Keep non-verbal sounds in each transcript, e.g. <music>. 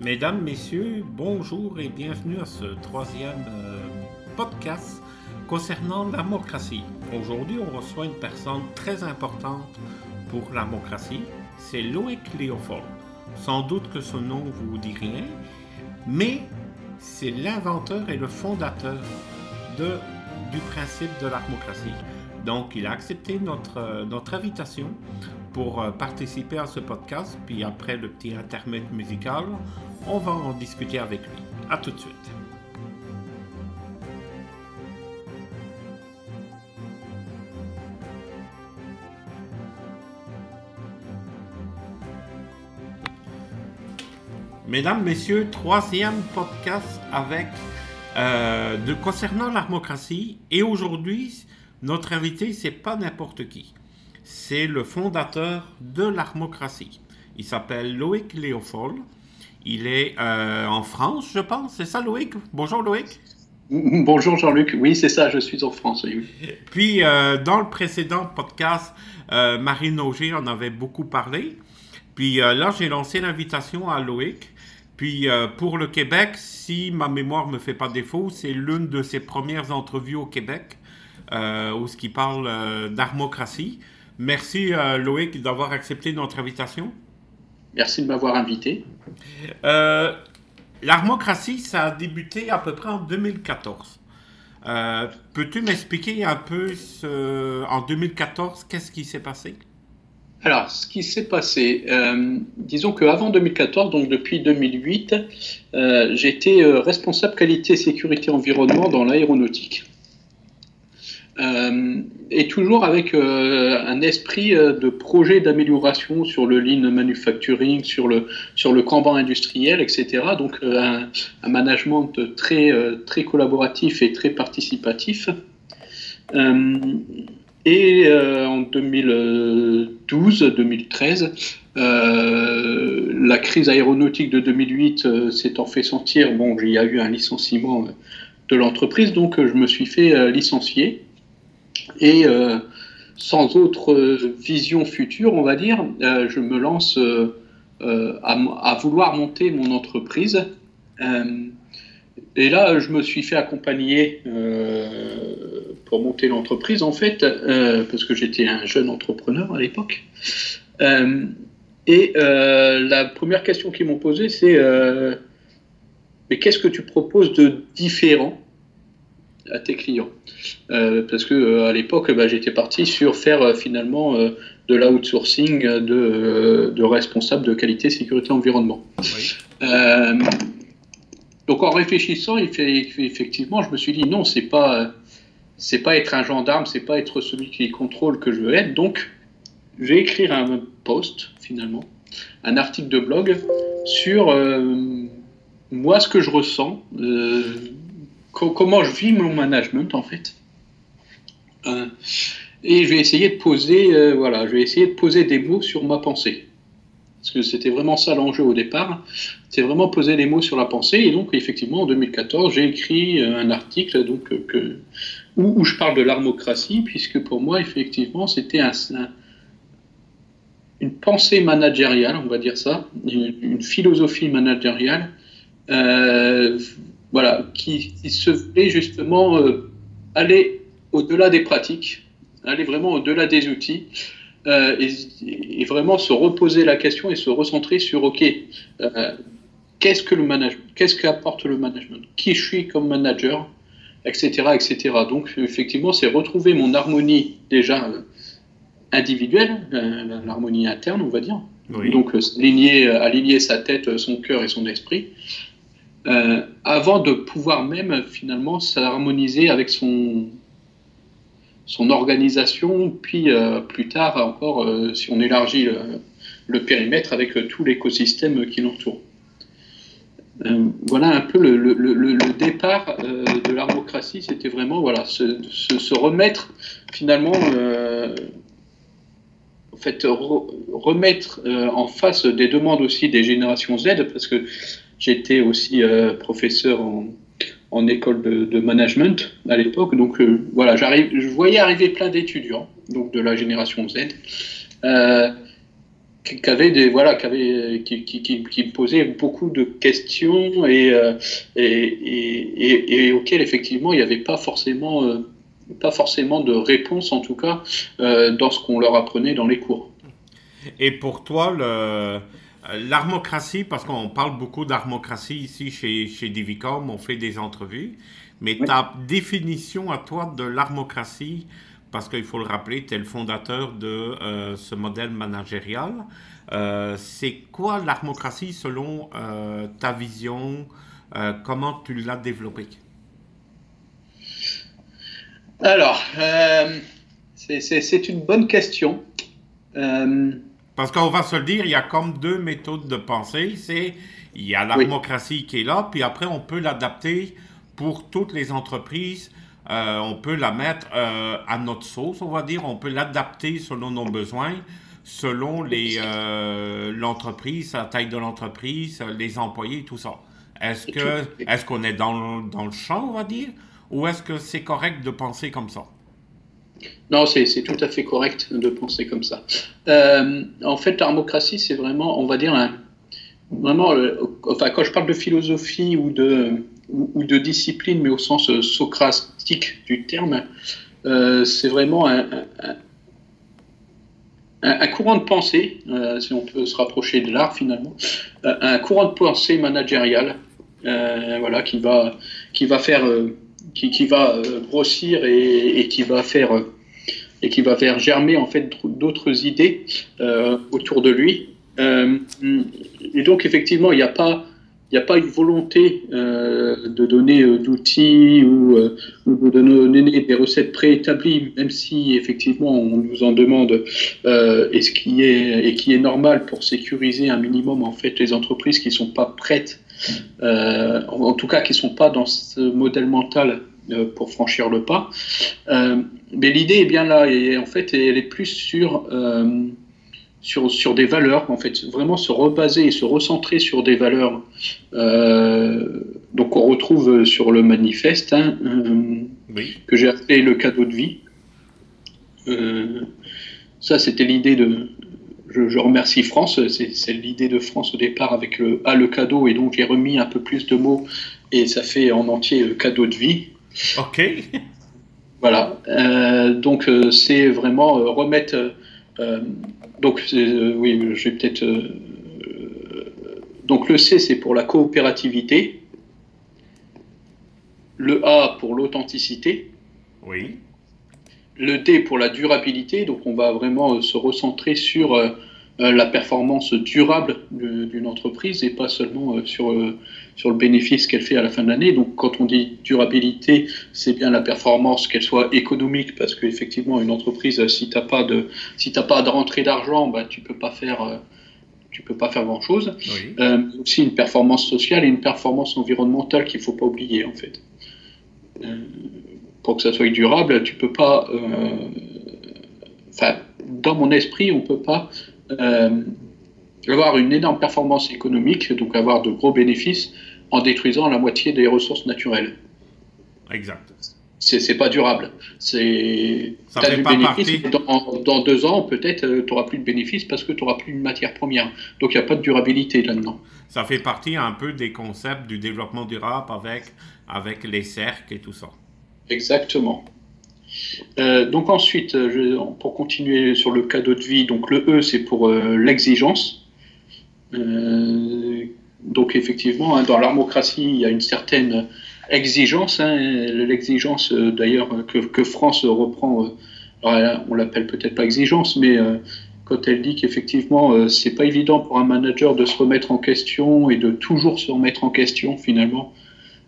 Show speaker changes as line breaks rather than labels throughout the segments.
Mesdames, Messieurs, bonjour et bienvenue à ce troisième euh, podcast concernant la démocratie. Aujourd'hui, on reçoit une personne très importante pour la démocratie, c'est Loïc Léofold. Sans doute que ce nom vous dit rien, mais c'est l'inventeur et le fondateur du principe de la démocratie. Donc, il a accepté notre, notre invitation pour euh, participer à ce podcast. Puis après le petit intermède musical, on va en discuter avec lui. À tout de suite. Mesdames, Messieurs, troisième podcast avec euh, de concernant la démocratie. Et aujourd'hui, notre invité, c'est pas n'importe qui. C'est le fondateur de l'armocratie. Il s'appelle Loïc Léofold. Il est euh, en France, je pense. C'est ça, Loïc? Bonjour, Loïc. <laughs>
Bonjour, Jean-Luc. Oui, c'est ça, je suis en France.
Puis, euh, dans le précédent podcast, euh, Marine Auger en avait beaucoup parlé. Puis là, j'ai lancé l'invitation à Loïc. Puis pour le Québec, si ma mémoire ne me fait pas défaut, c'est l'une de ses premières entrevues au Québec où ce qui parle d'armocratie. Merci Loïc d'avoir accepté notre invitation.
Merci de m'avoir invité.
Euh, L'armocratie, ça a débuté à peu près en 2014. Euh, peux-tu m'expliquer un peu en 2014, qu'est-ce qui s'est passé?
Alors, ce qui s'est passé, euh, disons qu'avant 2014, donc depuis 2008, j'étais responsable qualité, sécurité, environnement dans l'aéronautique. Euh, et toujours avec euh, un esprit euh, de projet d'amélioration sur le lean manufacturing, sur le, sur le Kanban industriel, etc. Donc un, management très, très collaboratif et très participatif. et en 2012-2013, la crise aéronautique de 2008 s'étant fait sentir, bon, il y a eu un licenciement de l'entreprise, donc je me suis fait licencier. Et euh, sans autre vision future, on va dire, euh, je me lance euh, à, vouloir monter mon entreprise. et là, je me suis fait accompagner pour monter l'entreprise, en fait, parce que j'étais un jeune entrepreneur à l'époque. et la première question qu'ils m'ont posée, c'est mais qu'est-ce que tu proposes de différent à tes clients. Euh, parce que euh, à l'époque, bah, j'étais parti sur faire euh, finalement de l'outsourcing de, de responsables de qualité, sécurité, environnement. donc en réfléchissant, effectivement, je me suis dit non, c'est pas c'est pas être un gendarme, c'est pas être celui qui contrôle que je veux être. Donc, je vais écrire un post finalement, un article de blog sur moi ce que je ressens comment je vis mon management en fait. Euh, et je vais essayer de poser, euh, voilà, je vais essayer de poser des mots sur ma pensée. Parce que c'était vraiment ça l'enjeu au départ. C'est vraiment poser des mots sur la pensée. Et donc, effectivement, en 2014, j'ai écrit euh, un article donc, que, où, je parle de l'armocratie, puisque pour moi, effectivement, c'était un, une pensée managériale, on va dire ça, une, philosophie managériale voilà, qui, se voulait justement euh, aller au-delà des pratiques, aller vraiment au-delà des outils. Euh, et, vraiment se reposer la question et se recentrer sur OK, euh, qu'est-ce que le management, qu'est-ce qu'apporte le management, qui je suis comme manager, etc., etc. Donc effectivement, c'est retrouver mon harmonie déjà individuelle, l'harmonie interne, on va dire. Donc aligner, aligner sa tête, son cœur et son esprit, euh, avant de pouvoir même finalement s'harmoniser avec son, son organisation, puis euh, plus tard encore, euh, si on élargit le, périmètre, avec tout l'écosystème qui l'entoure. voilà un peu le, départ de l'armocratie, c'était vraiment voilà, se, se, remettre finalement, en fait, remettre en face des demandes aussi des générations Z, parce que J'étais aussi euh, professeur en, école de, management à l'époque. Donc euh, voilà, je voyais arriver plein d'étudiants, donc de la génération Z, euh, qui avait des voilà qui avait qui, qui, qui, posait beaucoup de questions et, auxquelles effectivement il n'y avait pas forcément pas forcément de réponse en tout cas dans ce qu'on leur apprenait dans les cours.
Et pour toi le L'armocratie, parce qu'on parle beaucoup d'armocratie ici chez, chez Divicom, on fait des entrevues, mais ta définition à toi de l'armocratie, parce qu'il faut le rappeler, tu es le fondateur de euh, ce modèle managérial, euh, c'est quoi l'armocratie selon euh, ta vision Comment tu l'as développée?
Alors, c'est une bonne question.
Parce qu'on va se le dire, il y a comme deux méthodes de pensée. C'est il y a l'armocratie qui est là, puis après on peut l'adapter pour toutes les entreprises. Euh, on peut la mettre euh, à notre sauce, on va dire. On peut l'adapter selon nos besoins, selon les euh, l'entreprise, la taille de l'entreprise, les employés, tout ça. Est-ce que est-ce qu'on est dans, dans le champ, on va dire, ou est-ce que c'est correct de penser comme ça?
Non, c'est tout à fait correct de penser comme ça. Euh, en fait, l'armocratie, c'est vraiment, on va dire, vraiment, enfin, quand je parle de philosophie ou de, discipline, mais au sens euh, socratique du terme, euh, c'est vraiment un, courant de pensée, si on peut se rapprocher de l'art finalement, un courant de pensée managérial, voilà, qui va, qui va faire qui, va euh, grossir et, et, qui va faire euh, et qui va faire germer en fait d'autres idées euh, autour de lui. et donc effectivement, il n'y a pas il n'y a pas une volonté de donner d'outils ou, de donner des recettes préétablies, même si effectivement on nous en demande, et ce qui est et qui est normal pour sécuriser un minimum en fait les entreprises qui sont pas prêtes euh, en tout cas qui ne sont pas dans ce modèle mental euh, pour franchir le pas. Euh, mais l'idée est bien là, et en fait, elle est plus sur, sur, sur des valeurs, en fait, vraiment se rebaser et se recentrer sur des valeurs. donc, on retrouve sur le manifeste hein, que j'ai appelé le cadeau de vie. ça, c'était l'idée de, je, remercie France. C'est l'idée de France au départ avec le A, le cadeau, et donc j'ai remis un peu plus de mots, et ça fait en entier le cadeau de vie.
Ok. <laughs>
Voilà. Euh, donc euh, c'est vraiment euh, remettre. donc oui, je vais peut-être. donc le C c'est pour la coopérativité. Le A pour l'authenticité.
Oui
le D pour la durabilité, donc on va vraiment euh, se recentrer sur euh, euh, la performance durable d'une entreprise et pas seulement sur, sur le bénéfice qu'elle fait à la fin de l'année. Donc quand on dit durabilité, c'est bien la performance, qu'elle soit économique, parce qu'effectivement une entreprise, si tu n'as pas de, si pas de rentrée d'argent, bah, tu peux pas faire tu peux pas faire grand chose. aussi une performance sociale et une performance environnementale qu'il faut pas oublier en fait pour que ça soit durable, tu peux pas. Euh, enfin, dans mon esprit, on peut pas euh, avoir une énorme performance économique, donc avoir de gros bénéfices, en détruisant la moitié des ressources naturelles.
Exact.
C'est pas durable. C'est. du bénéfice. Dans, dans, deux ans, peut-être, euh, tu n'auras plus de bénéfices parce que tu n'auras plus de matière première. Donc, il n'y a pas de durabilité là-dedans.
Ça fait partie un peu des concepts du développement durable avec, avec les cercles et tout ça.
Exactement. Euh, donc ensuite, euh, pour continuer sur le cadeau de vie, donc le E c'est pour euh, l'exigence. donc effectivement, hein, dans l'armocratie, il y a une certaine exigence, hein, l'exigence d'ailleurs que, France reprend. alors on l'appelle peut-être pas exigence, mais quand elle dit qu'effectivement c'est pas évident pour un manager de se remettre en question et de toujours se remettre en question finalement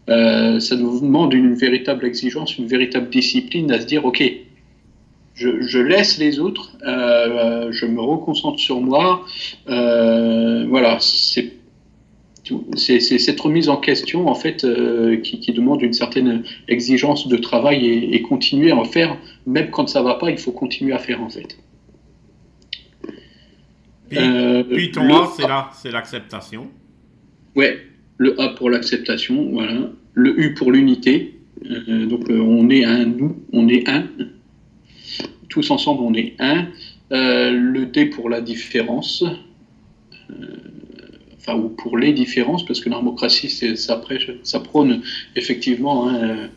euh, ça nous demande une véritable exigence, une véritable discipline à se dire, OK, je, laisse les autres, euh, je me reconcentre sur moi. Euh, voilà, c'est cette remise en question en fait qui, demande une certaine exigence de travail et, continuer à en faire, même quand ça va pas, il faut continuer à faire en fait.
Puis, ton A, c'est l'acceptation.
Ouais, le A pour l'acceptation, voilà, le U pour l'unité, euh, donc euh, on est un nous, on est un, tous ensemble on est un, euh, le D pour la différence, enfin, ou pour les différences, parce que la démocratie, ça, ça prône effectivement hein,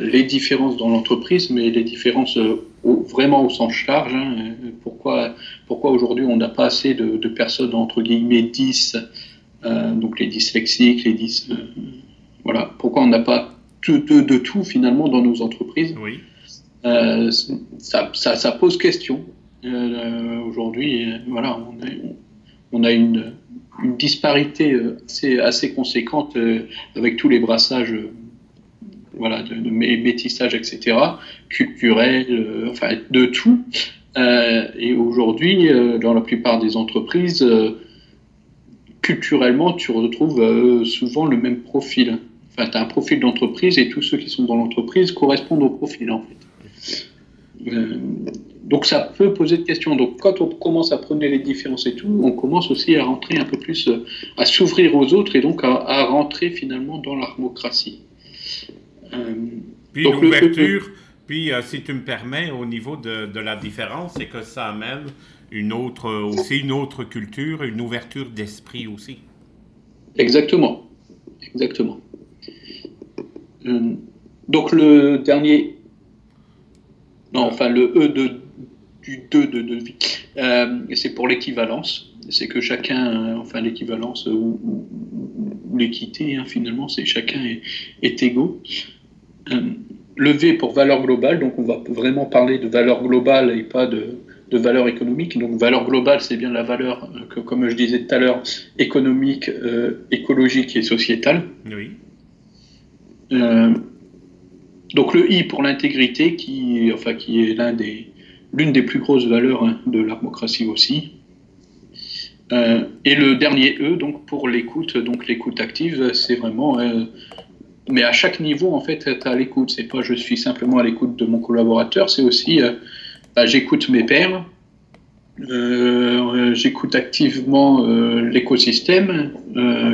les différences dans l'entreprise, mais les différences vraiment au sens large. Hein, pourquoi pourquoi aujourd'hui on n'a pas assez de, de, personnes entre guillemets 10, donc les dyslexiques, les 10 voilà. Pourquoi on n'a pas de, tout finalement dans nos entreprises
Oui.
Euh, ça, ça, pose question. Euh, aujourd'hui, voilà, on a, on a une, une, disparité assez, assez conséquente euh, avec tous les brassages voilà, de, de métissage, etc., culturel, enfin de tout. et aujourd'hui, dans la plupart des entreprises, culturellement, tu retrouves souvent le même profil. Enfin, tu as un profil d'entreprise et tous ceux qui sont dans l'entreprise correspondent au profil, en fait. Euh, donc ça peut poser de questions. Donc quand on commence à prendre les différences et tout, on commence aussi à rentrer un peu plus, euh, à s'ouvrir aux autres et donc à, rentrer finalement dans l'armocratie.
Euh, puis l'ouverture, puis si tu me permets, au niveau de, de la différence, c'est que ça amène une autre, aussi une autre culture, une ouverture d'esprit aussi.
Exactement, exactement. Euh, donc le dernier, non, enfin le E de, du 2 de, de vie, euh, c'est pour l'équivalence. C'est que chacun, enfin l'équivalence ou, l'équité, hein, finalement, c'est chacun est, égaux. Euh, le V pour valeur globale, donc on va vraiment parler de valeur globale et pas de, de valeur économique. Donc valeur globale, c'est bien la valeur, que, comme je disais tout à l'heure, économique, écologique et sociétale.
Oui.
Euh, donc le I pour l'intégrité, qui, enfin, qui est l'un des, l'une des plus grosses valeurs hein, de l'armocratie aussi. Euh, et le dernier E, donc pour l'écoute, donc l'écoute active, c'est vraiment, euh, mais à chaque niveau en fait, être à l'écoute. C'est pas je suis simplement à l'écoute de mon collaborateur, c'est aussi bah, j'écoute mes pairs, j'écoute activement l'écosystème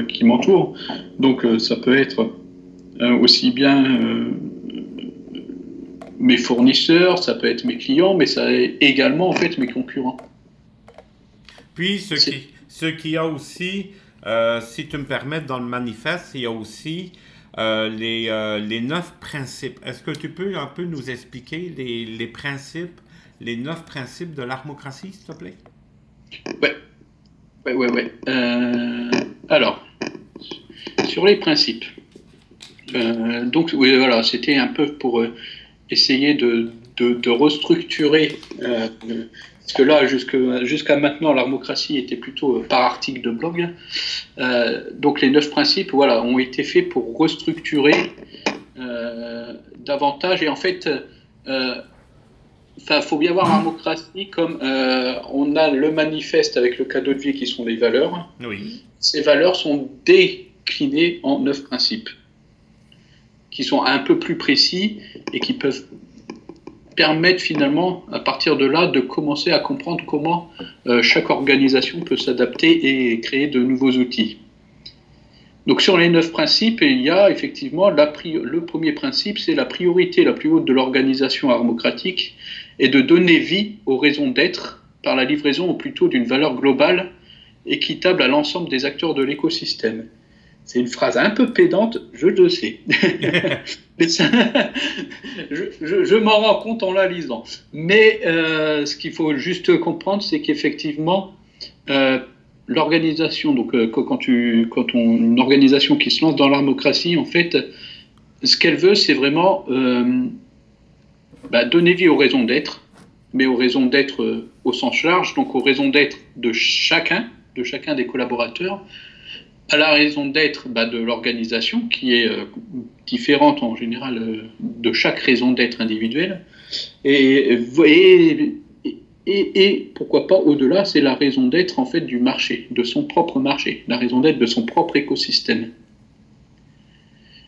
qui m'entoure. Donc ça peut être euh, aussi bien euh, mes fournisseurs, ça peut être mes clients, mais ça est également en fait mes concurrents.
Puis ce qui, ce qui a aussi, euh, si tu me permets, dans le manifeste, il y a aussi les, les neuf principes. Est-ce que tu peux un peu nous expliquer les, les principes, les neuf principes de l'armocratie, s'il te plaît?
Ouais, ouais, ouais, ouais. alors, sur les principes. Euh, donc oui, voilà, c'était un peu pour euh, essayer de, de, restructurer, euh, parce que là, jusqu'à maintenant, l'armocratie était plutôt par article de blog. donc les neuf principes, voilà, ont été faits pour restructurer davantage. Et en fait, il faut bien voir l'armocratie comme on a le manifeste avec le cadeau de vie qui sont les valeurs.
Oui.
Ces valeurs sont déclinées en neuf principes qui sont un peu plus précis et qui peuvent permettre finalement, à partir de là, de commencer à comprendre comment euh, chaque organisation peut s'adapter et créer de nouveaux outils. Donc sur les neuf principes, il y a effectivement la le premier principe, c'est la priorité la plus haute de l'organisation armocratique et de donner vie aux raisons d'être par la livraison ou plutôt d'une valeur globale équitable à l'ensemble des acteurs de l'écosystème. C'est une phrase un peu pédante, je le sais. <laughs> je, m'en rends compte en la lisant. Mais euh, ce qu'il faut juste comprendre, c'est qu'effectivement, euh, l'organisation, donc euh, quand, tu, quand on, une organisation qui se lance dans l'armocratie, en fait, ce qu'elle veut, c'est vraiment bah, donner vie aux raisons d'être, mais aux raisons d'être au sens large, donc aux raisons d'être de chacun, de chacun des collaborateurs, à la raison d'être bah, de l'organisation, qui est euh, différente en général euh, de chaque raison d'être individuelle. Et, et, et, pourquoi pas au-delà, c'est la raison d'être en fait du marché, de son propre marché, la raison d'être de son propre écosystème.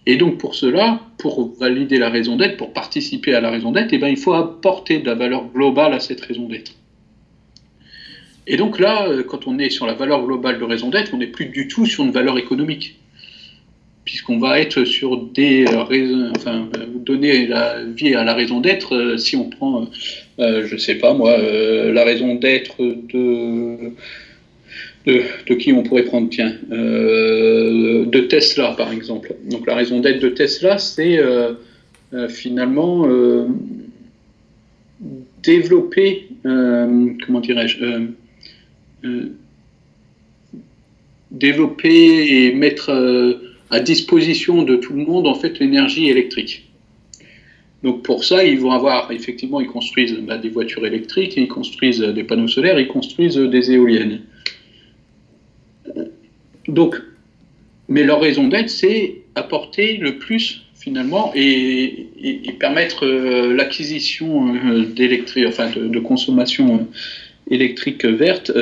Et donc pour cela, pour valider la raison d'être, pour participer à la raison d'être, eh ben, il faut apporter de la valeur globale à cette raison d'être. Et donc là, euh, quand on est sur la valeur globale de raison d'être, on n'est plus du tout sur une valeur économique. Puisqu'on va être sur des euh, raisons, enfin, euh, donner la vie à la raison d'être, si on prend, je ne sais pas moi, la raison d'être de, de, qui on pourrait prendre Tiens, de Tesla, par exemple. Donc la raison d'être de Tesla, c'est finalement développer, comment dirais-je, développer et mettre à disposition de tout le monde en fait l'énergie électrique. Donc pour ça, ils vont avoir, effectivement, ils construisent bah, des voitures électriques, ils construisent des panneaux solaires, ils construisent des éoliennes. Donc, mais leur raison d'être, c'est apporter le plus finalement et, permettre euh, l'acquisition euh, enfin de, consommation euh, électrique verte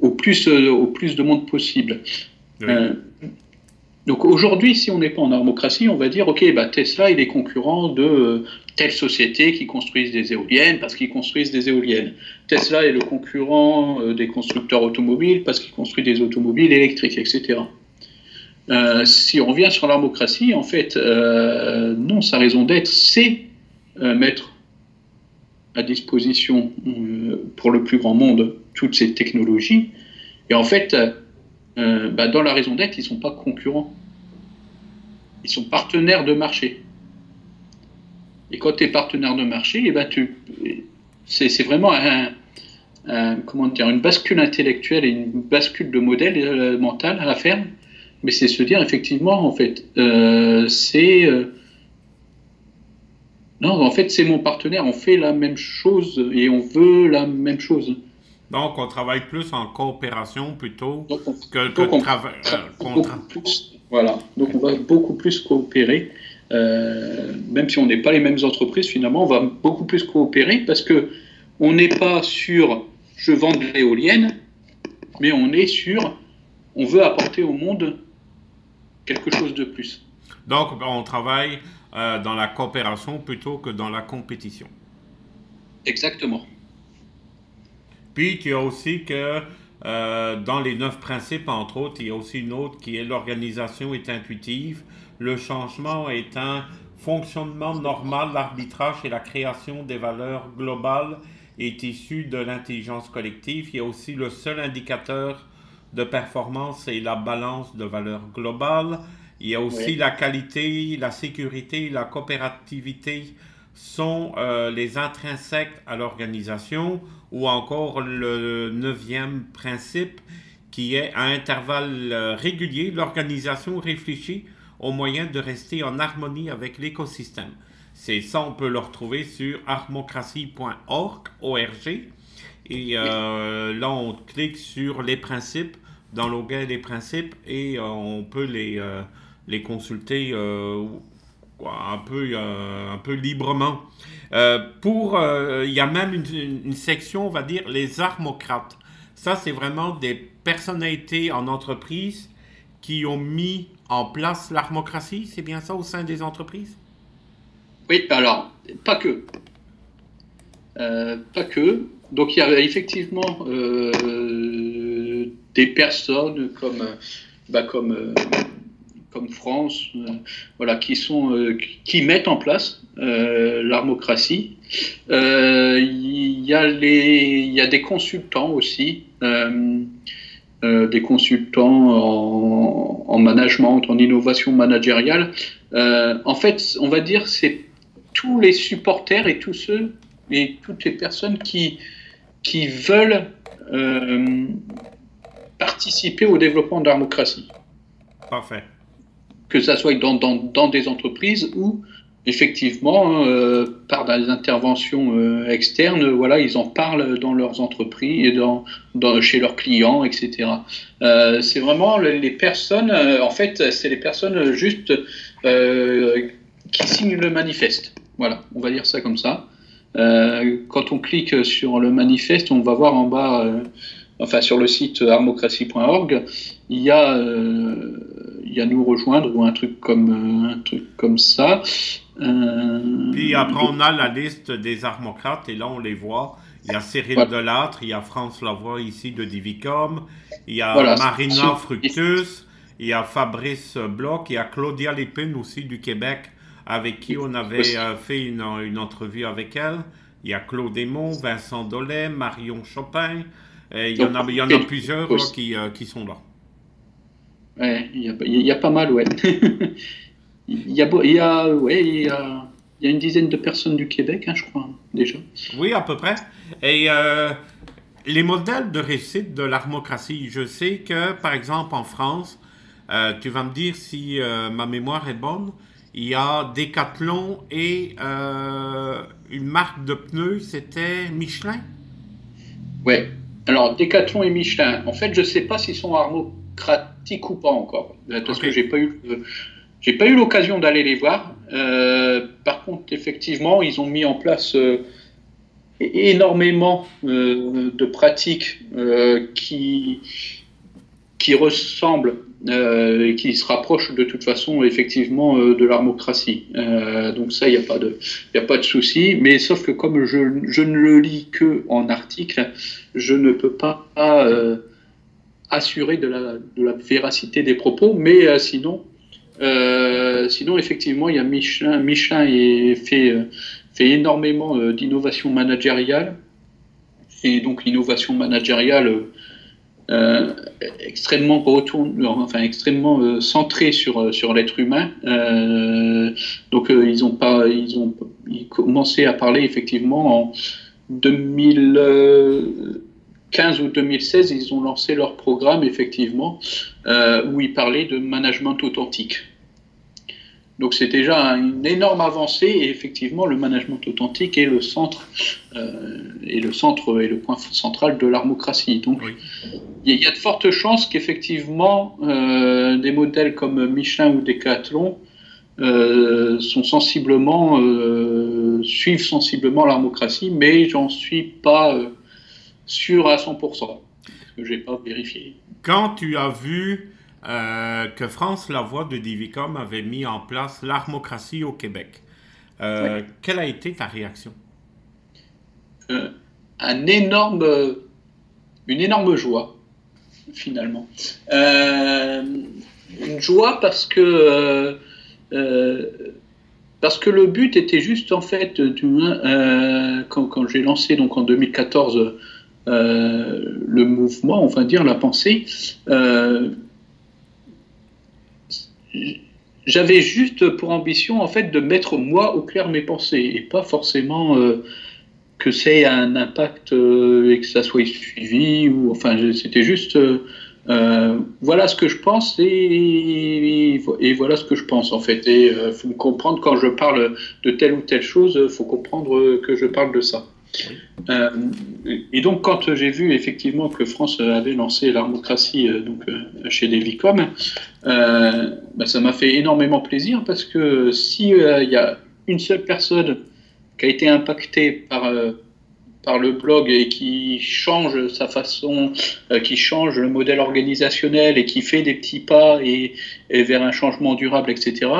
au, plus, au plus de monde possible. Donc aujourd'hui, si on n'est pas en démocratie, on va dire, OK, bah, Tesla, il est concurrent de euh, telle société qui construisent des éoliennes parce qu'ils construisent des éoliennes. Tesla est le concurrent euh, des constructeurs automobiles parce qu'ils construisent des automobiles électriques, etc. Euh, si on revient sur la démocratie, en fait, non, sa raison d'être, c'est mettre à disposition pour le plus grand monde toutes ces technologies. Et en fait, euh, bah, dans la raison d'être, ils ne sont pas concurrents. Ils sont partenaires de marché. Et quand tu es partenaire de marché, et eh ben, tu, c'est, vraiment une bascule intellectuelle et une bascule de modèle euh, mental à faire. Mais c'est se dire, effectivement, en fait, euh, c'est. non, en fait, c'est mon partenaire, on fait la même chose et on veut la même chose.
Donc, on travaille plus en coopération plutôt que, que travail.
Euh, voilà, donc on va beaucoup plus coopérer. Euh, même si on n'est pas les mêmes entreprises, finalement, on va beaucoup plus coopérer parce que on n'est pas sur je vends de l'éolienne, mais on est sur on veut apporter au monde quelque chose de plus.
Donc, on travaille euh, dans la coopération plutôt que dans la compétition.
Exactement.
Puis tu as aussi que euh, dans les neuf principes, entre autres, il y a aussi une autre qui est l'organisation est intuitive, le changement est un fonctionnement normal, l'arbitrage et la création des valeurs globales est issu de l'intelligence collective. Il y a aussi le seul indicateur de performance et la balance de valeurs globales. Il y a aussi la qualité, la sécurité, la coopérativité sont euh, les intrinsèques à l'organisation ou encore le neuvième principe qui est à intervalles euh, réguliers, l'organisation réfléchit au moyen de rester en harmonie avec l'écosystème. C'est ça, on peut le retrouver sur armocratie.org, Et euh, là, on clique sur les principes, dans l'onglet des principes, et on peut les, les consulter un peu, euh, un peu librement. Euh, pour, euh, il y a même une, section, on va dire, les armocrates. Ça, c'est vraiment des personnalités en entreprise qui ont mis en place l'armocratie, c'est bien ça au sein des entreprises?
Oui, alors, pas que. pas que. Donc, il y a effectivement des personnes comme, bah, comme comme France, euh, voilà, qui, sont, euh, qui mettent en place euh, l'armocratie. Il y, a y a des consultants aussi, des consultants en, en, management, en innovation managériale. en fait, on va dire c'est tous les supporters et tous ceux et toutes les personnes qui, qui veulent participer au développement de l'armocratie.
Parfait
que ça soit dans, des entreprises ou effectivement euh, par des interventions euh, externes, voilà, ils en parlent dans leurs entreprises et dans chez leurs clients, etc. Euh, c'est vraiment les personnes, en fait, c'est les personnes juste qui signent le manifeste. Voilà, on va dire ça comme ça. quand on clique sur le manifeste, on va voir en bas, enfin sur le site armocratie.org, il y a il y a nous rejoindre ou un truc comme, un truc comme ça.
Euh, Puis après, on a la liste des armocrates et là, on les voit. Il y a Cyril Delattre, il y a France Lavoie ici de Divicom, il y a Marina Fructus, il y a Fabrice Bloch, il y a Claudia Lépine aussi du Québec, avec qui on avait euh, fait une, une, entrevue avec elle. Il y a Claude Aymon, Vincent Dollet, Marion Chopin, Il y, en a, il y en a plusieurs qui, qui, sont là.
Ouais, il y a, y a, pas mal, ouais. <laughs> il, y a, il, y a, ouais il, y a, il y a une dizaine de personnes du Québec, hein, je crois, déjà.
Oui, à peu près. Et les modèles de réussite de l'armocratie, je sais que, par exemple, en France, euh, tu vas me dire si euh, ma mémoire est bonne, il y a Decathlon et euh, une marque de pneus, c'était Michelin?
Ouais. Alors, Decathlon et Michelin, en fait, je ne sais pas s'ils sont armocratiques ou pas encore, parce que j'ai pas eu... j'ai pas eu l'occasion d'aller les voir. par contre, effectivement, ils ont mis en place énormément euh, de pratiques euh, qui, qui ressemblent euh, qui se rapprochent de toute façon effectivement de l'armocratie. donc ça, il n'y a pas de, a pas de souci. Mais sauf que comme je, ne le lis que en article, je ne peux pas assurer de la, véracité des propos. Mais sinon, sinon effectivement, il y a Michelin, Michelin fait fait énormément euh, d'innovation managériale. Et donc l'innovation managériale euh, extrêmement retourne, euh, centrée sur sur l'être humain. donc ils ont pas, ils ont commencé à parler effectivement en 2015 ou 2016, ils ont lancé leur programme effectivement où ils parlaient de management authentique. Donc c'est déjà une énorme avancée et effectivement le management authentique est le centre euh, et le centre et le point central de l'armocratie. Donc il y, a de fortes chances qu'effectivement euh, des modèles comme Michelin ou Decathlon euh, sont sensiblement suivent sensiblement l'armocratie, mais j'en suis pas sûr à 100% parce que j'ai pas vérifié.
Quand tu as vu euh, que France La Voix de Divicom avait mis en place l'armocratie au Québec. Euh, quelle a été ta réaction?
Euh, un énorme, Une énorme joie, finalement. une joie parce que, parce que le but était juste, en fait, quand, quand j'ai lancé donc, en 2014 le mouvement, on va dire la pensée, j'avais juste pour ambition en fait de mettre moi au clair mes pensées et pas forcément euh, que c'est un impact euh, et que ça soit suivi enfin c'était juste euh, voilà ce que je pense et, voilà ce que je pense en fait. Et faut comprendre quand je parle de telle ou telle chose faut comprendre que je parle de ça euh, et donc, quand j'ai vu effectivement que France avait lancé l'armocratie euh, donc, euh, chez Devicom, bah, ça m'a fait énormément plaisir parce que s'il y a une seule personne qui a été impactée par par le blog et qui change sa façon, euh, qui change le modèle organisationnel et qui fait des petits pas et, vers un changement durable, etc.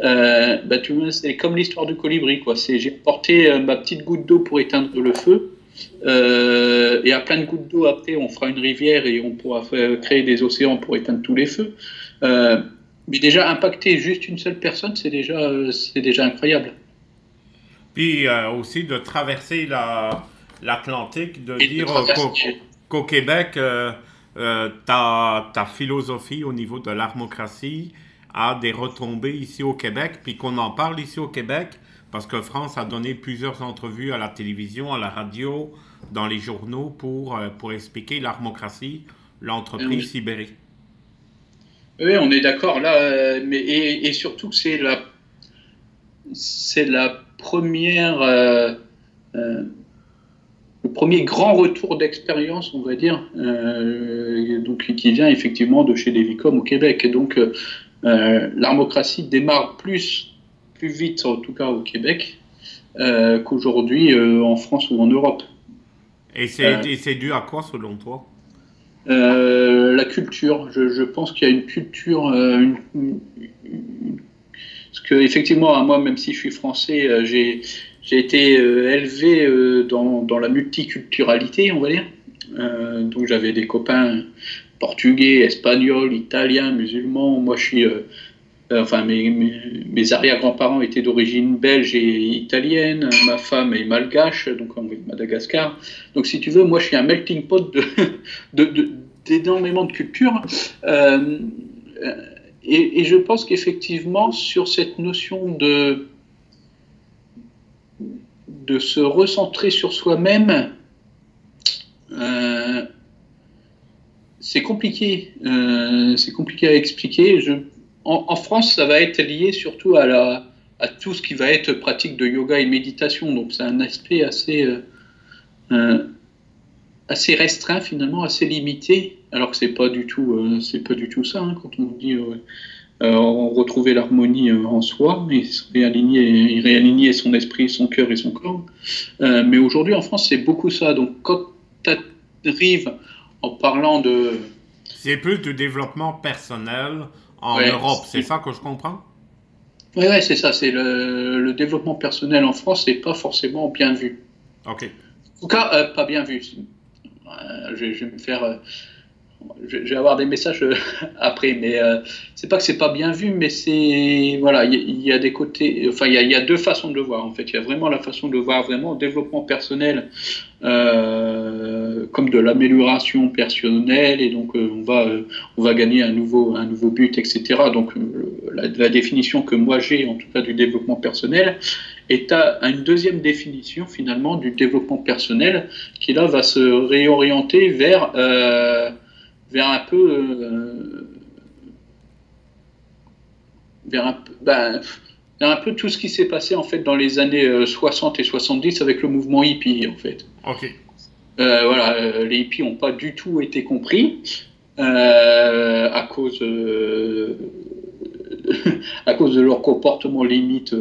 Euh, bah, c'est comme l'histoire du colibri, quoi. C'est j'ai porté euh, ma petite goutte d'eau pour éteindre le feu. et à plein de gouttes d'eau après, on fera une rivière et on pourra créer des océans pour éteindre tous les feux. mais déjà impacter juste une seule personne, c'est déjà, c'est déjà incroyable.
Puis aussi de traverser la, l'Atlantique, de dire qu'au Québec, euh, euh, ta, ta, philosophie au niveau de l'armocratie a des retombées ici au Québec, puis qu'on en parle ici au Québec, parce que France a donné plusieurs entrevues à la télévision, à la radio, dans les journaux pour, euh, pour expliquer l'armocratie, l'entreprise Sibérie.
Oui, on est d'accord là, mais et, surtout c'est la c'est la première le premier grand retour d'expérience, on va dire, euh, donc, qui vient effectivement de chez Devicom au Québec. Et donc, euh, euh, l'armocratie démarre plus, plus vite, en tout cas au Québec, qu'aujourd'hui en France ou en Europe.
Et c'est dû à quoi, selon toi?
La culture. Je, pense qu'il y a une culture. Parce que, effectivement, moi, même si je suis français, j'ai j'ai été euh, élevé euh, dans, la multiculturalité, on va dire. Euh, donc j'avais des copains portugais, espagnols, italiens, musulmans. Moi, je suis enfin, mes, arrière-grands-parents étaient d'origine belge et italienne, ma femme est malgache, donc en Madagascar. Donc, si tu veux, moi, je suis un melting pot <laughs> d'énormément de, cultures. Et, je pense qu'effectivement, sur cette notion de, de se recentrer sur soi-même, euh, c'est compliqué. Euh, c'est compliqué à expliquer. En, France, ça va être lié surtout à, tout ce qui va être pratique de yoga et méditation. Donc, c'est un aspect assez, euh, restreint, finalement, assez limité. Alors que c'est pas du pas du tout ça. Hein, quand on dit retrouver l'harmonie en soi, et réaligner, réaligner son esprit, son cœur et son corps. mais aujourd'hui, en France, c'est beaucoup ça. Donc, quand arrive en parlant de...
C'est plus de développement personnel en Europe, c'est ça que je comprends?
Oui, ouais, c'est ça. C'est le, le, développement personnel en France n'est pas forcément bien vu.
Ok.
En tout cas, euh, pas bien vu. Euh, je, je, vais me faire euh, je, vais avoir des messages euh, <laughs> après, mais euh, c'est pas que c'est pas bien vu, mais c'est voilà, il y, a des côtés, enfin il y, a deux façons de le voir en fait. Il y a vraiment la façon de voir vraiment développement personnel euh, comme de l'amélioration personnelle et donc on va on va gagner un nouveau un nouveau but, etc. Donc la, définition que moi j'ai en tout cas du développement personnel est à, une deuxième définition finalement du développement personnel qui là va se réorienter vers vers un peu euh, vers un, ben, vers un peu tout ce qui s'est passé en fait dans les années 60 euh, et 70 avec le mouvement hippie en fait.
Ok.
Euh, voilà, les hippies n'ont pas du tout été compris à cause <laughs> à cause de leur comportement limite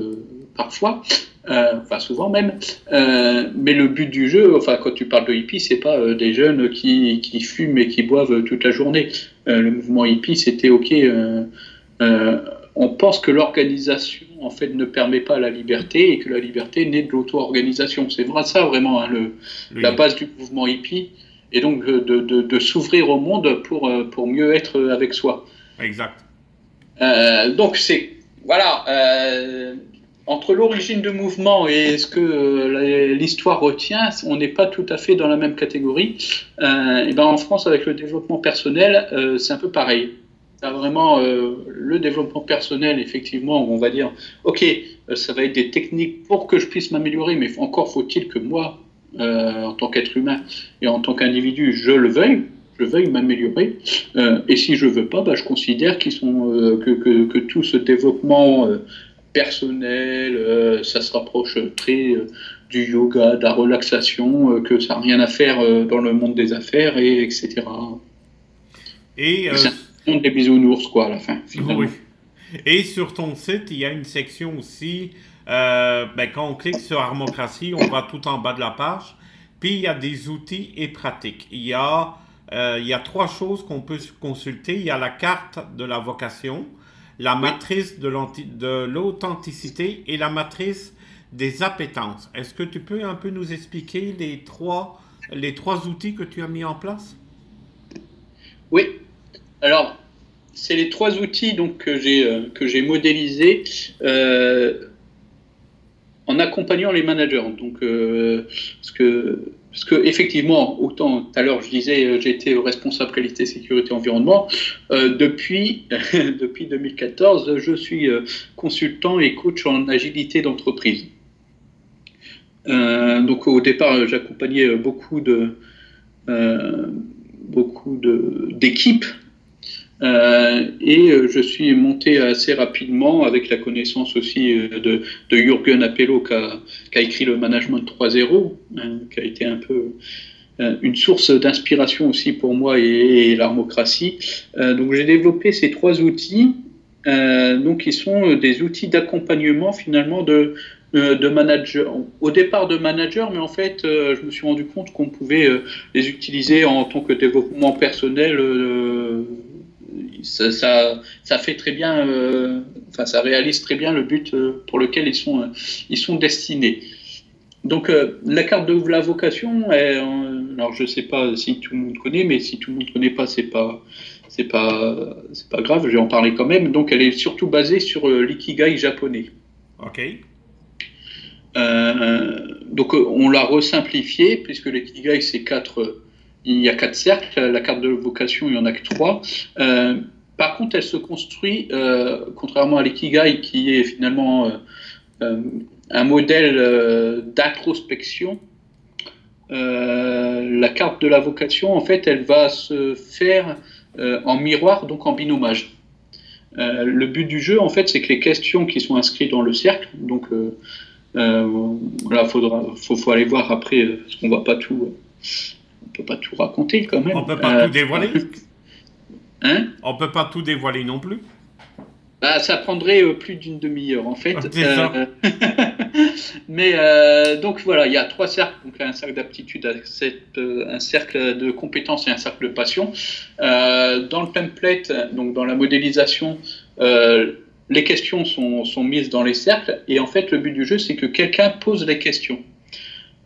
parfois. Euh, enfin souvent même. Euh, mais le but du jeu, enfin quand tu parles de hippie, c'est pas euh, des jeunes qui, qui, fument et qui boivent toute la journée. le mouvement hippie, c'était ok. on pense que l'organisation en fait ne permet pas la liberté et que la liberté naît de l'auto-organisation. C'est vrai ça vraiment hein, le, la base du mouvement hippie et donc de, de, de s'ouvrir au monde pour, pour mieux être avec soi.
Exact.
donc c'est voilà entre l'origine du mouvement et ce que euh, l'histoire retient, on n'est pas tout à fait dans la même catégorie. Euh, et ben en France, avec le développement personnel, euh, c'est un peu pareil. vraiment le développement personnel, effectivement, on va dire, ok, ça va être des techniques pour que je puisse m'améliorer, mais encore faut-il que moi, en tant qu'être humain et en tant qu'individu, je le veuille je veuille m'améliorer. et si je veux pas, bah, je considère qu'ils sont, que, tout ce développement personnel, euh, ça se rapproche très euh, du yoga, de la relaxation, euh, que ça n'a rien à faire dans le monde des affaires, et etc. Et c'est un monde des bisounours, quoi, à la fin,
Oui. Et sur ton site, il y a une section aussi, ben, quand on clique sur Armocratie, on va tout en bas de la page, puis il y a des outils et pratiques. Il y a, il y a trois choses qu'on peut consulter. Il y a la carte de la vocation, la matrice de l'authenticité et la matrice des appétences. Est-ce que tu peux un peu nous expliquer les trois, les trois outils que tu as mis en place?
Oui. Alors, c'est les trois outils donc, que j'ai euh, modélisés euh, en accompagnant les managers. Donc, euh, parce que parce que effectivement, autant tout à l'heure je disais, euh, j'étais responsable qualité, sécurité, environnement. Euh, depuis <laughs> depuis 2014, je suis euh, consultant et coach en agilité d'entreprise. donc au départ, j'accompagnais beaucoup de beaucoup d'équipes euh, et euh, je suis monté assez rapidement avec la connaissance aussi euh, de, de Jürgen Appello qui a, écrit le Management 3.0, hein, qui a été un peu une source d'inspiration aussi pour moi et, et l'armocratie. donc j'ai développé ces trois outils, donc qui sont des outils d'accompagnement finalement de, de manager, au départ de manager, mais en fait, je me suis rendu compte qu'on pouvait les utiliser en tant que développement personnel ça, ça, fait très bien, euh, enfin, ça réalise très bien le but euh, pour lequel ils sont, ils sont destinés. Donc, euh, la carte de la vocation, alors je sais pas si tout le monde connaît, mais si tout le monde connaît pas, c'est pas c'est pas c'est pas grave, je vais en parler quand même. Donc elle est surtout basée sur l'ikigai japonais.
Ok.
donc on l'a resimplifié puisque l'ikigai c'est quatre il y a quatre cercles, la carte de vocation, il n'y en a que trois. Euh, par contre, elle se construit, euh, contrairement à l'ikigai, qui est finalement euh, un modèle d'introspection. la carte de la vocation, en fait, elle va se faire en miroir, donc en binomage. le but du jeu, en fait, c'est que les questions qui sont inscrites dans le cercle, donc voilà, faudra, faut, faut, aller voir après, parce qu'on ne va pas tout peut pas tout raconter quand même.
On peut pas tout euh, dévoiler. Hein On peut pas tout dévoiler non plus.
Bah, ça prendrait euh, plus d'une demi-heure en fait. Euh, <laughs> mais donc voilà, il y a trois cercles, donc un cercle d'aptitude, un cercle de compétences et un cercle de passion. dans le template, donc dans la modélisation, les questions sont, sont, mises dans les cercles et en fait le but du jeu c'est que quelqu'un pose les questions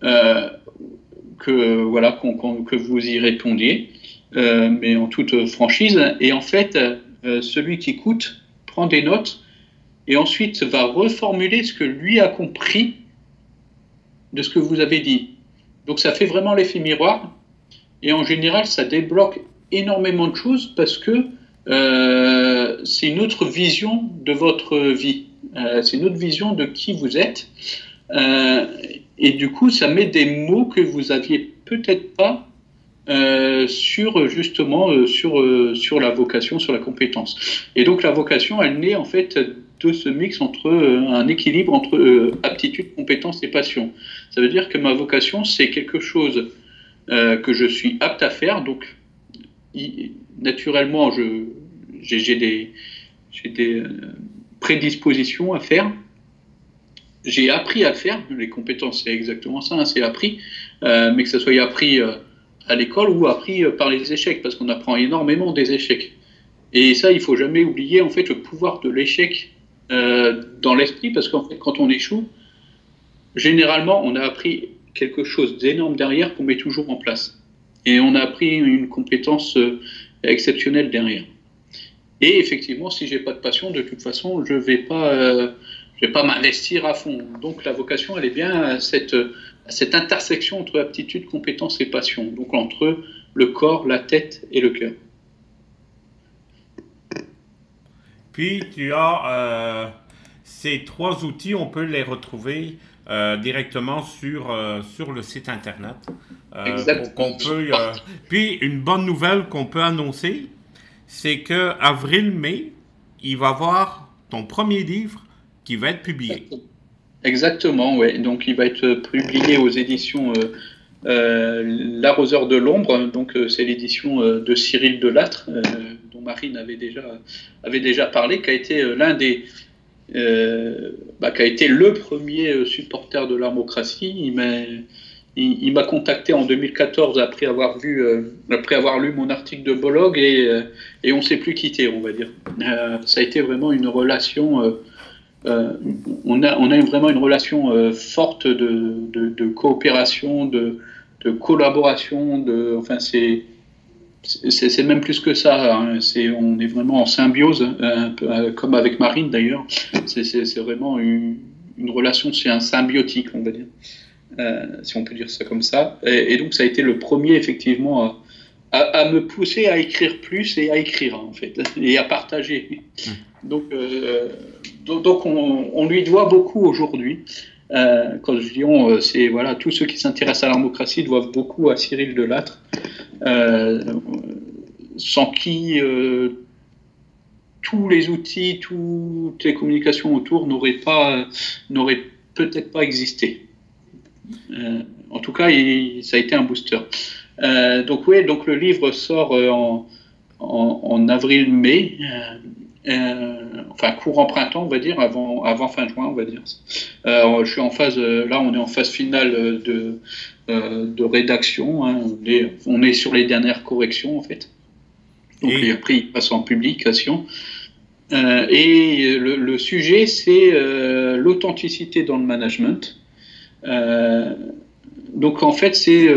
que, voilà, que vous y répondiez, euh, mais en toute franchise. Et en fait, euh, celui qui écoute prend des notes et ensuite va reformuler ce que lui a compris de ce que vous avez dit. Donc ça fait vraiment l'effet miroir. Et en général, ça débloque énormément de choses parce que euh, c'est une autre vision de votre vie. c'est une autre vision de qui vous êtes. Et du coup, ça met des mots que vous aviez peut-être pas euh, sur justement euh, sur, euh, sur la vocation, sur la compétence. Et donc la vocation, elle naît en fait de ce mix entre un équilibre entre aptitude, compétence et passion. Ça veut dire que ma vocation, c'est quelque chose que je suis apte à faire. Donc naturellement, j'ai des, des prédispositions à faire j'ai appris à faire. Les compétences, c'est exactement ça, hein, c'est appris. Mais que ce soit appris à l'école ou appris euh, par les échecs, parce qu'on apprend énormément des échecs. Et ça, il faut jamais oublier en fait le pouvoir de l'échec dans l'esprit, parce qu'en fait, quand on échoue, généralement, on a appris quelque chose d'énorme derrière qu'on met toujours en place. Et on a appris une compétence exceptionnelle derrière. Et effectivement, si j'ai pas de passion, de toute façon, je vais pas je vais pas m'investir à fond. Donc la vocation, elle est bien cette, cette intersection entre aptitude, compétence et passion, donc entre le corps, la tête et le cœur.
Puis tu as euh, ces trois outils, on peut les retrouver euh, directement sur, euh, sur le site internet. Exactement. peut, puis une bonne nouvelle qu'on peut annoncer, c'est que avril-mai, il va avoir ton premier livre qui va être publié.
Exactement, oui. Donc il va être publié aux éditions euh, euh, L'arroseur de l'ombre. Donc euh, c'est l'édition de Cyril Delattre, dont Marine avait déjà, avait déjà parlé, qui a été l'un des bah, qui a été le premier supporter de l'armocratie. Il m'a il, m'a contacté en 2014 après avoir vu, après avoir lu mon article de blog et, et on s'est plus quitté, on va dire. ça a été vraiment une relation euh, on, a, on a vraiment une relation euh, forte de, coopération, de, collaboration. De, enfin, c'est c'est même plus que ça. Hein. On est vraiment en symbiose, un peu, euh, comme avec Marine d'ailleurs. C'est vraiment une, relation, c'est un symbiotique, on va dire, si on peut dire ça comme ça. Et, donc ça a été le premier effectivement à, me pousser à écrire plus et à écrire en fait, et à partager. Mmh. Donc donc on, lui doit beaucoup aujourd'hui. Euh, quand je dis euh, c'est voilà, tous ceux qui s'intéressent à la démocratie doivent beaucoup à Cyril Delattre, euh, sans qui tous les outils, toutes les communications autour n'auraient pas, n'auraient peut-être pas existé. en tout cas, ça a été un booster. donc oui, donc le livre sort en avril-mai. Euh, enfin courant printemps, on va dire, avant, avant fin juin, on va dire. Euh, je suis en phase, euh, là, on est en phase finale de, de rédaction. Hein. on, est, sur les dernières corrections, en fait. Donc, et... après, il passe en publication. et le, sujet, c'est l'authenticité dans le management. donc en fait, c'est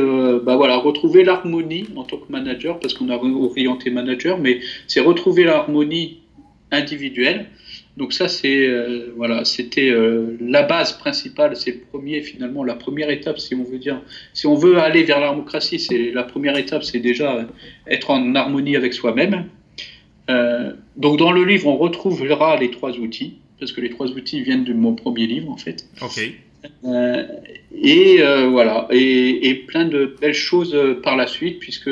bah voilà, retrouver l'harmonie en tant que manager, parce qu'on a orienté manager, mais c'est retrouver l'harmonie individuelle. Donc ça, c'est voilà, c'était la base principale, c'est le premier finalement, la première étape, si on veut dire, si on veut aller vers la démocratie, c'est la première étape, c'est déjà être en harmonie avec soi-même. donc dans le livre, on retrouvera les trois outils parce que les trois outils viennent de mon premier livre en fait.
Ok.
Euh, et euh, voilà, et, plein de belles choses euh, par la suite, puisque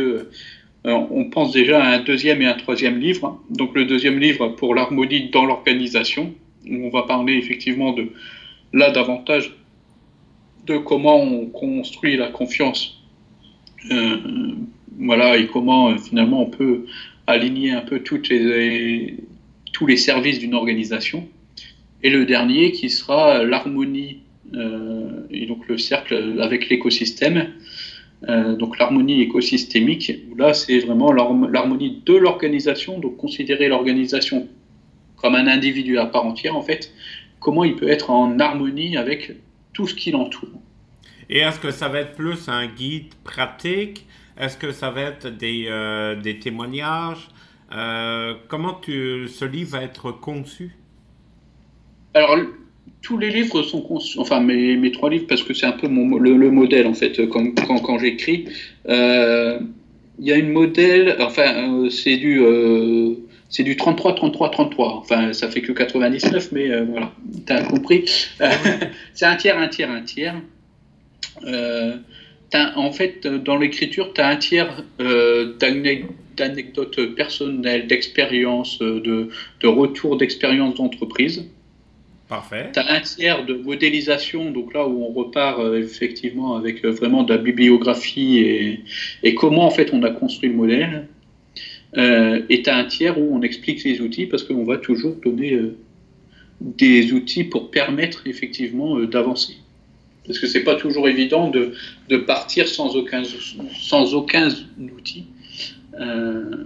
on pense déjà à un deuxième et un troisième livre. Donc le deuxième livre pour l'harmonie dans l'organisation, où on va parler effectivement de là davantage de comment on construit la confiance. voilà, et comment finalement on peut aligner un peu tous les services d'une organisation. Et le dernier qui sera l'harmonie, euh, et donc le cercle avec l'écosystème, euh, donc l'harmonie écosystémique, où là c'est vraiment l'harmonie de l'organisation, donc considérer l'organisation comme un individu à part entière en fait, comment il peut être en harmonie avec tout ce qui l'entoure.
Et est-ce que ça va être plus un guide pratique? Est-ce que ça va être des, euh, des témoignages? Comment tu, ce livre va être conçu?
Alors, tous les livres sont conçus, enfin mes, mes, trois livres, parce que c'est un peu mon, le, modèle en fait, quand, quand, j'écris. Euh, il y a une modèle, enfin euh, c'est du, euh, du 33, 33, 33. Enfin, ça fait que 99, mais voilà, tu as compris. <laughs> c'est un tiers, un tiers, un tiers. en fait, dans l'écriture, tu as un tiers d'anecdotes personnelles, d'expériences, de, de retours d'expériences d'entreprise.
Parfait.
Tu as un tiers de modélisation, donc là où on repart euh, effectivement avec euh, vraiment de la bibliographie et, comment en fait on a construit le modèle. Euh, et tu as un tiers où on explique les outils parce qu'on va toujours donner des outils pour permettre effectivement d'avancer. Parce que c'est pas toujours évident de, partir sans aucun, outil.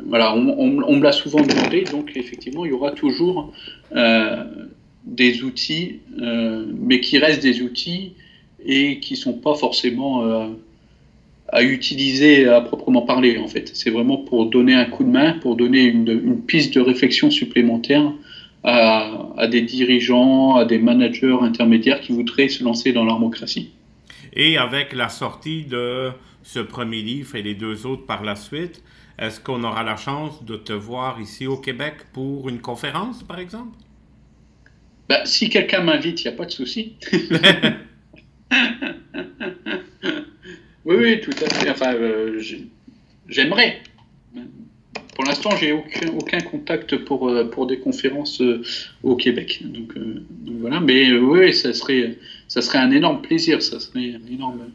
voilà, on me l'a souvent demandé, donc effectivement, il y aura toujours des outils, euh, mais qui restent des outils et qui ne sont pas forcément euh, à utiliser à proprement parler, en fait. C'est vraiment pour donner un coup de main, pour donner une, piste de réflexion supplémentaire à, des dirigeants, à des managers intermédiaires qui voudraient se lancer dans l'armocratie.
Et avec la sortie de ce premier livre et les deux autres par la suite, est-ce qu'on aura la chance de te voir ici au Québec pour une conférence, par exemple?
Bah, si quelqu'un m'invite, il n'y a pas de souci. <laughs> oui, oui, tout à fait. Enfin, euh, j'aimerais. Pour l'instant, j'ai aucun, aucun contact pour, euh, pour des conférences euh, au Québec. Donc, voilà. Mais oui, ça serait, ça serait un énorme plaisir. Ça serait un énorme.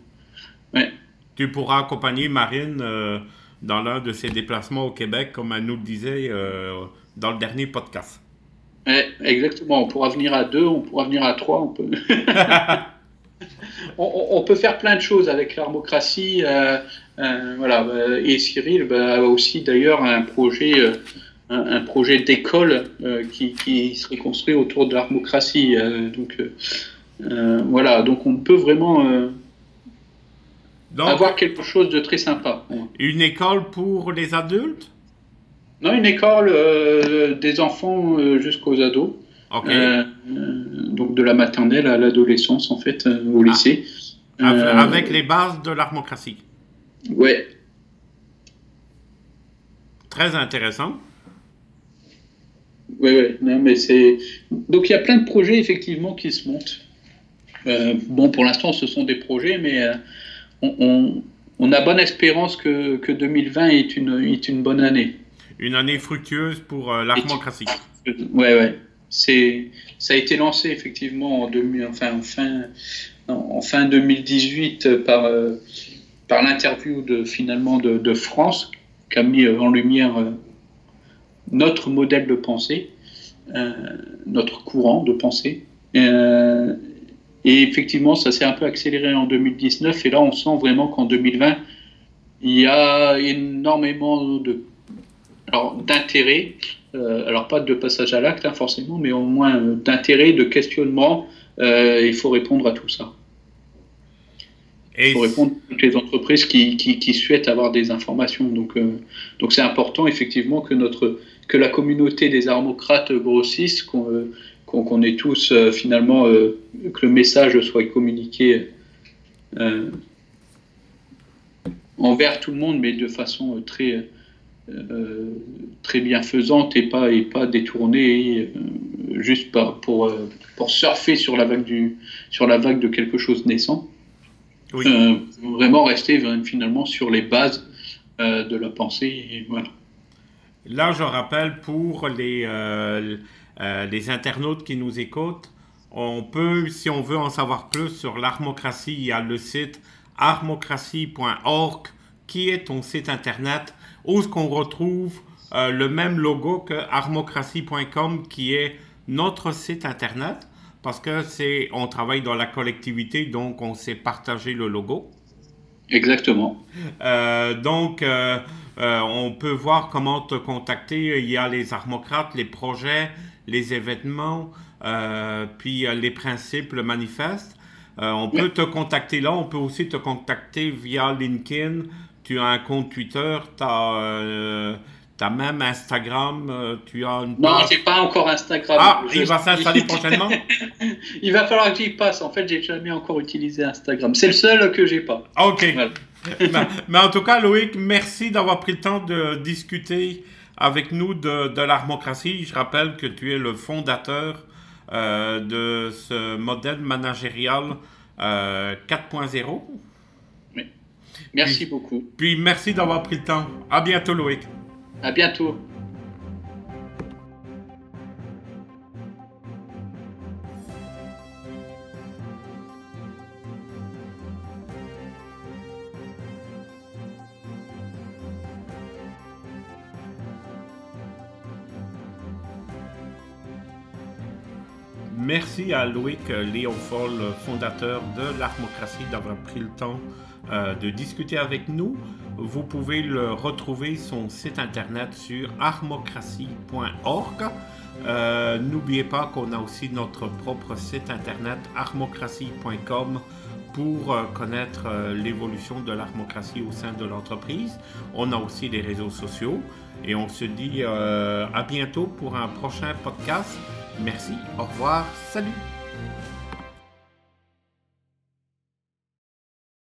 Tu pourras accompagner Marine dans l'un de ses déplacements au Québec, comme elle nous le disait dans le dernier podcast
exactement. On pourra venir à deux, on pourra venir à trois. On peut, <laughs> on, peut faire plein de choses avec l'armocratie. Euh, euh, voilà. Et Cyril bah, a aussi d'ailleurs un projet, euh, un, projet d'école qui, serait construit autour de l'armocratie. donc voilà. Donc on peut vraiment avoir quelque chose de très sympa.
Une école pour les adultes?
Non, une école euh, des enfants euh, jusqu'aux ados. Euh, donc de la maternelle à l'adolescence, en fait, au ah. lycée.
Avec les bases de l'armocratie.
Ouais.
Très intéressant.
Oui, oui, mais c'est. Donc il y a plein de projets effectivement qui se montent. bon, pour l'instant, ce sont des projets, mais on, on, a bonne espérance que, que 2020 est une, est une bonne année
une année fructueuse pour euh, l'armocratie.
Ouais, ouais. C'est, ça a été lancé effectivement en, enfin, en, fin, en fin 2018 par, euh, par l'interview de, finalement de, France qui a mis en lumière euh, notre modèle de pensée, notre courant de pensée. et effectivement, ça s'est un peu accéléré en 2019 et là, on sent vraiment qu'en 2020, il y a énormément de alors d'intérêt, euh, alors pas de passage à l'acte hein, forcément, mais au moins euh, d'intérêt, de questionnement, euh, il faut répondre à tout ça. Et pour répondre à toutes les entreprises qui, qui, souhaitent avoir des informations. Donc, donc c'est important effectivement que notre que la communauté des armocrates grossisse, qu'on qu'on ait tous finalement que le message soit communiqué envers tout le monde, mais de façon très très bienfaisante et pas, et pas détournée euh, juste pour, euh, pour surfer sur la, vague du, sur la vague de quelque chose naissant. vraiment rester finalement sur les bases de la pensée. Et voilà.
Là, je rappelle pour les, les internautes qui nous écoutent, on peut, si on veut en savoir plus sur l'armocratie, il y a le site armocratie.org qui est ton site internet où est-ce qu'on retrouve euh, le même logo que armocratie.com qui est notre site internet parce que c'est on travaille dans la collectivité donc on s'est partagé le logo.
Exactement.
Euh, donc euh, on peut voir comment te contacter. Il y a les armocrates, les projets, les événements, puis les principes, le manifeste. on peut te contacter là. On peut aussi te contacter via LinkedIn tu as un compte Twitter, tu as, euh, même Instagram, euh, tu as
une Non, j'ai pas encore Instagram.
Ah, il va s'installer <laughs> prochainement
Il va falloir que j'y passe. En fait, j'ai jamais encore utilisé Instagram. C'est le seul que j'ai pas.
Ok. <laughs> mais, en tout cas, Loïc, merci d'avoir pris le temps de discuter avec nous de, de l'armocratie. Je rappelle que tu es le fondateur euh, de ce modèle managérial 4.0.
Merci beaucoup.
Puis merci d'avoir pris le temps. À bientôt, Loïc.
À bientôt.
Merci à Loïc Léofold, fondateur de l'Armocratie, d'avoir pris le temps euh, de discuter avec nous. Vous pouvez le retrouver son site internet sur armocratie.org. Euh, n'oubliez pas qu'on a aussi notre propre site internet armocratie.com pour euh, connaître l'évolution de l'armocratie au sein de l'entreprise. On a aussi les réseaux sociaux et on se dit à bientôt pour un prochain podcast. Merci, au revoir, salut